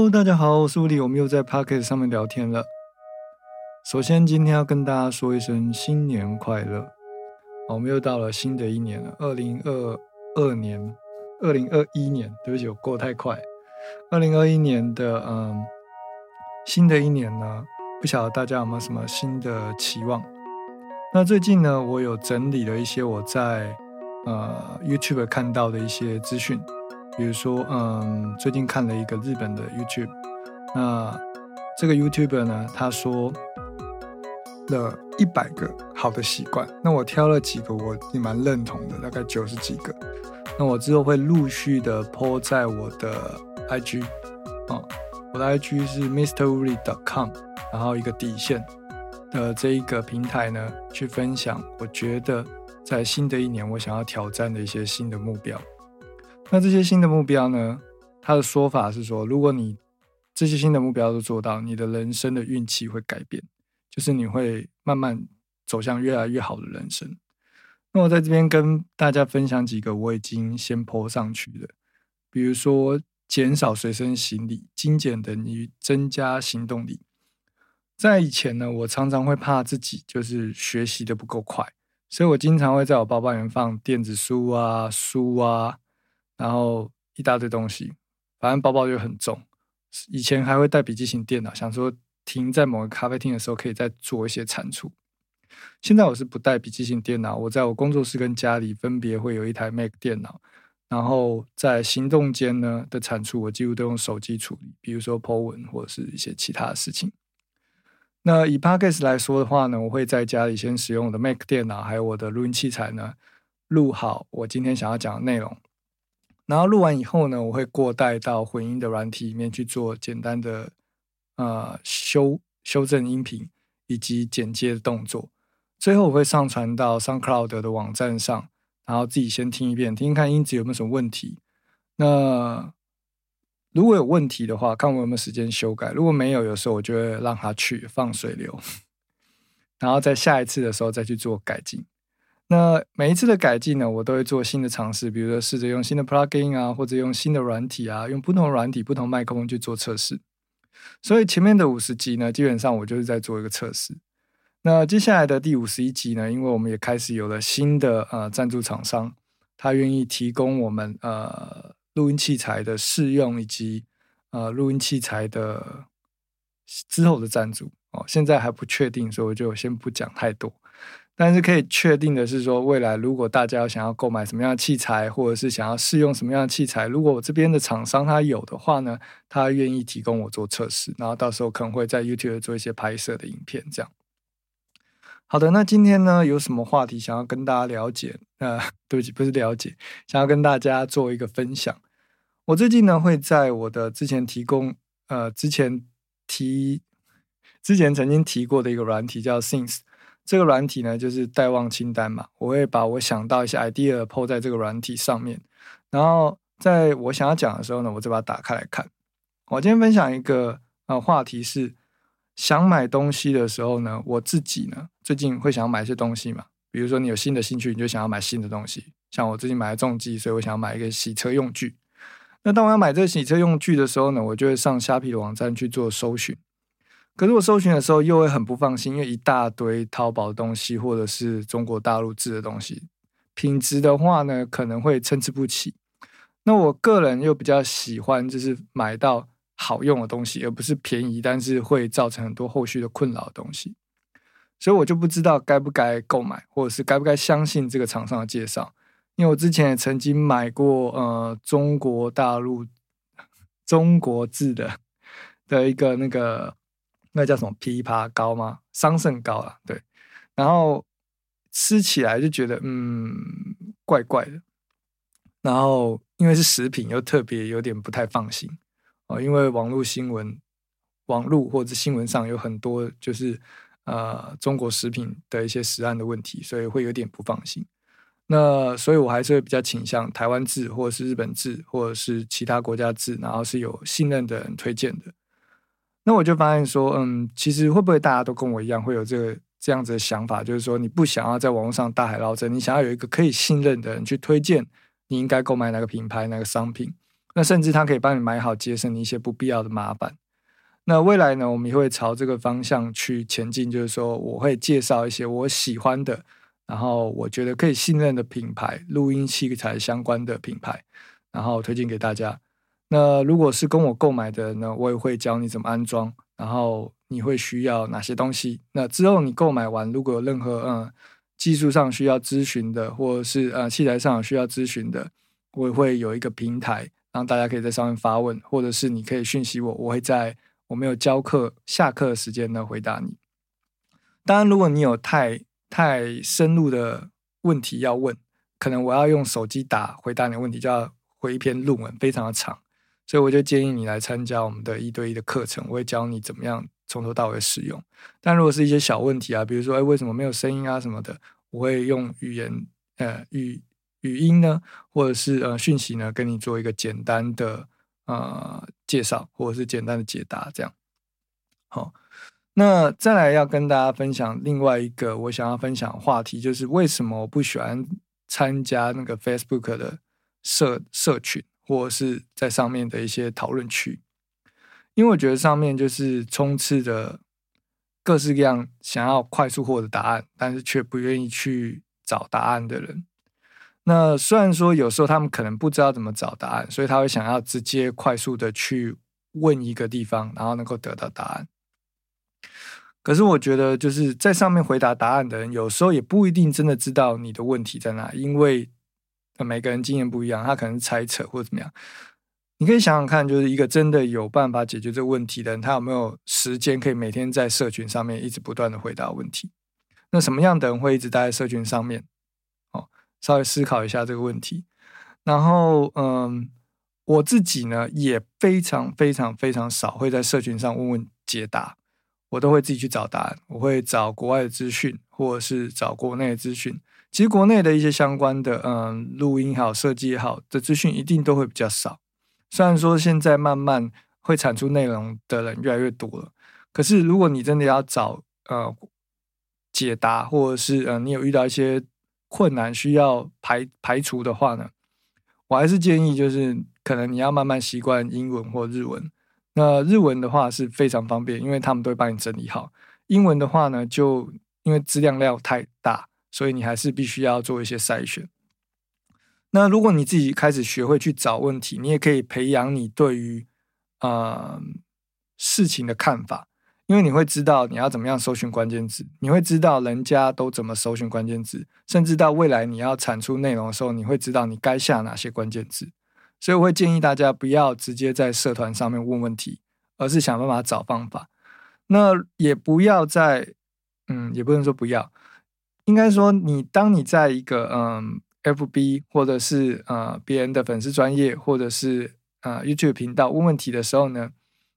Hello，大家好，我是吴理，我们又在 Pocket 上面聊天了。首先，今天要跟大家说一声新年快乐。我们又到了新的一年了，二零二二年，二零二一年，对不起，我过太快。二零二一年的嗯，新的一年呢，不晓得大家有没有什么新的期望？那最近呢，我有整理了一些我在呃 YouTube 看到的一些资讯。比如说，嗯，最近看了一个日本的 YouTube，那这个 YouTuber 呢，他说了一百个好的习惯，那我挑了几个我也蛮认同的，大概九十几个，那我之后会陆续的 po 在我的 IG，啊，我的 IG 是 MrWuri.com，然后一个底线的这一个平台呢，去分享我觉得在新的一年我想要挑战的一些新的目标。那这些新的目标呢？他的说法是说，如果你这些新的目标都做到，你的人生的运气会改变，就是你会慢慢走向越来越好的人生。那我在这边跟大家分享几个我已经先泼上去的，比如说减少随身行李，精简等于增加行动力。在以前呢，我常常会怕自己就是学习的不够快，所以我经常会在我包包里面放电子书啊、书啊。然后一大堆东西，反正包包就很重。以前还会带笔记型电脑，想说停在某个咖啡厅的时候可以再做一些产出。现在我是不带笔记型电脑，我在我工作室跟家里分别会有一台 Mac 电脑。然后在行动间呢的产出，我几乎都用手机处理，比如说 po 文或者是一些其他的事情。那以 Podcast 来说的话呢，我会在家里先使用我的 Mac 电脑，还有我的录音器材呢，录好我今天想要讲的内容。然后录完以后呢，我会过带到混音的软体里面去做简单的呃修修正音频以及剪接的动作。最后我会上传到 SoundCloud 的网站上，然后自己先听一遍，听听看音质有没有什么问题。那如果有问题的话，看我有没有时间修改。如果没有，有时候我就会让它去放水流，然后在下一次的时候再去做改进。那每一次的改进呢，我都会做新的尝试，比如说试着用新的 plugin 啊，或者用新的软体啊，用不同软体、不同麦克风去做测试。所以前面的五十集呢，基本上我就是在做一个测试。那接下来的第五十一集呢，因为我们也开始有了新的呃赞助厂商，他愿意提供我们呃录音器材的试用以及呃录音器材的之后的赞助哦，现在还不确定，所以我就先不讲太多。但是可以确定的是，说未来如果大家想要购买什么样的器材，或者是想要试用什么样的器材，如果我这边的厂商他有的话呢，他愿意提供我做测试，然后到时候可能会在 YouTube 做一些拍摄的影片，这样。好的，那今天呢有什么话题想要跟大家了解？呃，对不起，不是了解，想要跟大家做一个分享。我最近呢会在我的之前提供，呃，之前提之前曾经提过的一个软体叫 Things。这个软体呢，就是待望清单嘛。我会把我想到一些 idea 抛在这个软体上面，然后在我想要讲的时候呢，我就把它打开来看。我今天分享一个呃话题是，想买东西的时候呢，我自己呢最近会想要买一些东西嘛。比如说你有新的兴趣，你就想要买新的东西。像我最近买了重机，所以我想要买一个洗车用具。那当我要买这个洗车用具的时候呢，我就会上虾皮的网站去做搜寻。可是我搜寻的时候又会很不放心，因为一大堆淘宝东西或者是中国大陆制的东西，品质的话呢可能会参差不齐。那我个人又比较喜欢就是买到好用的东西，而不是便宜但是会造成很多后续的困扰的东西。所以我就不知道该不该购买，或者是该不该相信这个厂商的介绍。因为我之前也曾经买过呃中国大陆中国制的的一个那个。那叫什么枇杷膏吗？桑葚膏啊，对。然后吃起来就觉得嗯怪怪的，然后因为是食品，又特别有点不太放心哦。因为网络新闻、网络或者新闻上有很多就是呃中国食品的一些食案的问题，所以会有点不放心。那所以我还是会比较倾向台湾制，或者是日本制，或者是其他国家制，然后是有信任的人推荐的。那我就发现说，嗯，其实会不会大家都跟我一样会有这个这样子的想法，就是说你不想要在网络上大海捞针，你想要有一个可以信任的人去推荐你应该购买哪个品牌、哪个商品，那甚至他可以帮你买好，节省你一些不必要的麻烦。那未来呢，我们也会朝这个方向去前进，就是说我会介绍一些我喜欢的，然后我觉得可以信任的品牌，录音器材相关的品牌，然后推荐给大家。那如果是跟我购买的呢，我也会教你怎么安装，然后你会需要哪些东西。那之后你购买完，如果有任何嗯技术上需要咨询的，或者是呃器材上需要咨询的，我也会有一个平台，让大家可以在上面发问，或者是你可以讯息我，我会在我没有教课下课的时间呢回答你。当然，如果你有太太深入的问题要问，可能我要用手机打回答你的问题，就要回一篇论文，非常的长。所以我就建议你来参加我们的一对一的课程，我会教你怎么样从头到尾使用。但如果是一些小问题啊，比如说哎为什么没有声音啊什么的，我会用语言呃语语音呢，或者是呃讯息呢，跟你做一个简单的呃介绍，或者是简单的解答这样。好，那再来要跟大家分享另外一个我想要分享的话题，就是为什么我不喜欢参加那个 Facebook 的社社群。或者是在上面的一些讨论区，因为我觉得上面就是充斥着各式各样想要快速获得答案，但是却不愿意去找答案的人。那虽然说有时候他们可能不知道怎么找答案，所以他会想要直接快速的去问一个地方，然后能够得到答案。可是我觉得就是在上面回答答案的人，有时候也不一定真的知道你的问题在哪，因为。每个人经验不一样，他可能猜测或者怎么样。你可以想想看，就是一个真的有办法解决这个问题的人，他有没有时间可以每天在社群上面一直不断的回答问题？那什么样的人会一直待在社群上面？哦，稍微思考一下这个问题。然后，嗯，我自己呢也非常非常非常少会在社群上问问解答，我都会自己去找答案。我会找国外的资讯，或者是找国内的资讯。其实国内的一些相关的，嗯，录音好、设计也好的资讯，一定都会比较少。虽然说现在慢慢会产出内容的人越来越多了，可是如果你真的要找呃解答，或者是呃你有遇到一些困难需要排排除的话呢，我还是建议就是可能你要慢慢习惯英文或日文。那日文的话是非常方便，因为他们都会帮你整理好。英文的话呢，就因为资料量太大。所以你还是必须要做一些筛选。那如果你自己开始学会去找问题，你也可以培养你对于呃事情的看法，因为你会知道你要怎么样搜寻关键字，你会知道人家都怎么搜寻关键字，甚至到未来你要产出内容的时候，你会知道你该下哪些关键字。所以我会建议大家不要直接在社团上面问问题，而是想办法找方法。那也不要在嗯，也不能说不要。应该说，你当你在一个嗯，FB 或者是呃别人的粉丝专业，或者是呃 YouTube 频道问问题的时候呢，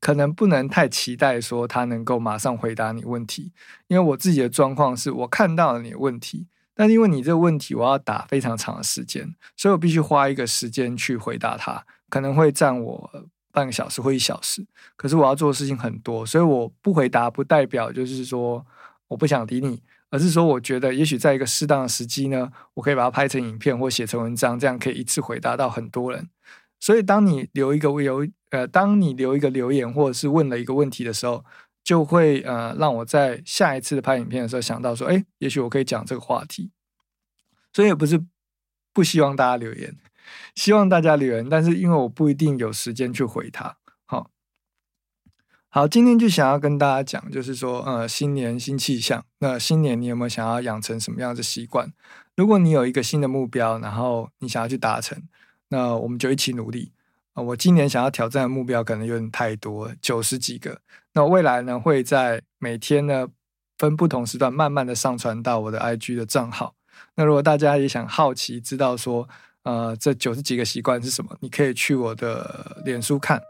可能不能太期待说他能够马上回答你问题。因为我自己的状况是我看到了你的问题，但因为你这个问题我要打非常长的时间，所以我必须花一个时间去回答他，可能会占我半个小时或一小时。可是我要做的事情很多，所以我不回答不代表就是说我不想理你。而是说，我觉得也许在一个适当的时机呢，我可以把它拍成影片或写成文章，这样可以一次回答到很多人。所以，当你留一个留呃，当你留一个留言或者是问了一个问题的时候，就会呃让我在下一次的拍影片的时候想到说，哎，也许我可以讲这个话题。所以也不是不希望大家留言，希望大家留言，但是因为我不一定有时间去回他。好，今天就想要跟大家讲，就是说，呃，新年新气象。那新年你有没有想要养成什么样的习惯？如果你有一个新的目标，然后你想要去达成，那我们就一起努力啊！我今年想要挑战的目标可能有点太多，九十几个。那未来呢，会在每天呢分不同时段慢慢的上传到我的 IG 的账号。那如果大家也想好奇知道说，呃，这九十几个习惯是什么，你可以去我的脸书看，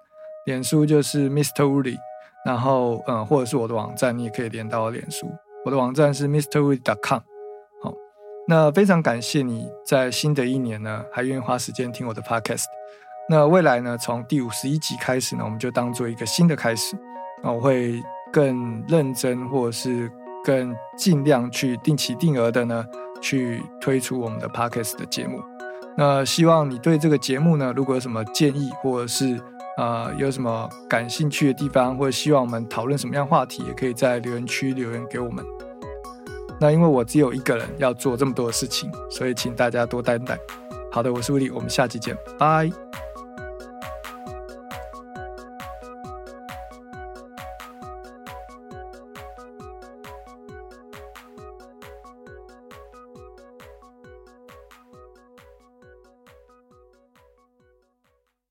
脸书就是 Mister Woody。然后，嗯，或者是我的网站，你也可以连到我脸书。我的网站是 misterwood.com。好，那非常感谢你在新的一年呢，还愿意花时间听我的 podcast。那未来呢，从第五十一集开始呢，我们就当做一个新的开始。那我会更认真，或者是更尽量去定期定额的呢，去推出我们的 podcast 的节目。那希望你对这个节目呢，如果有什么建议，或者是呃有什么感兴趣的地方，或者希望我们讨论什么样话题，也可以在留言区留言给我们。那因为我只有一个人要做这么多的事情，所以请大家多担待。好的，我是威利，我们下期见，拜。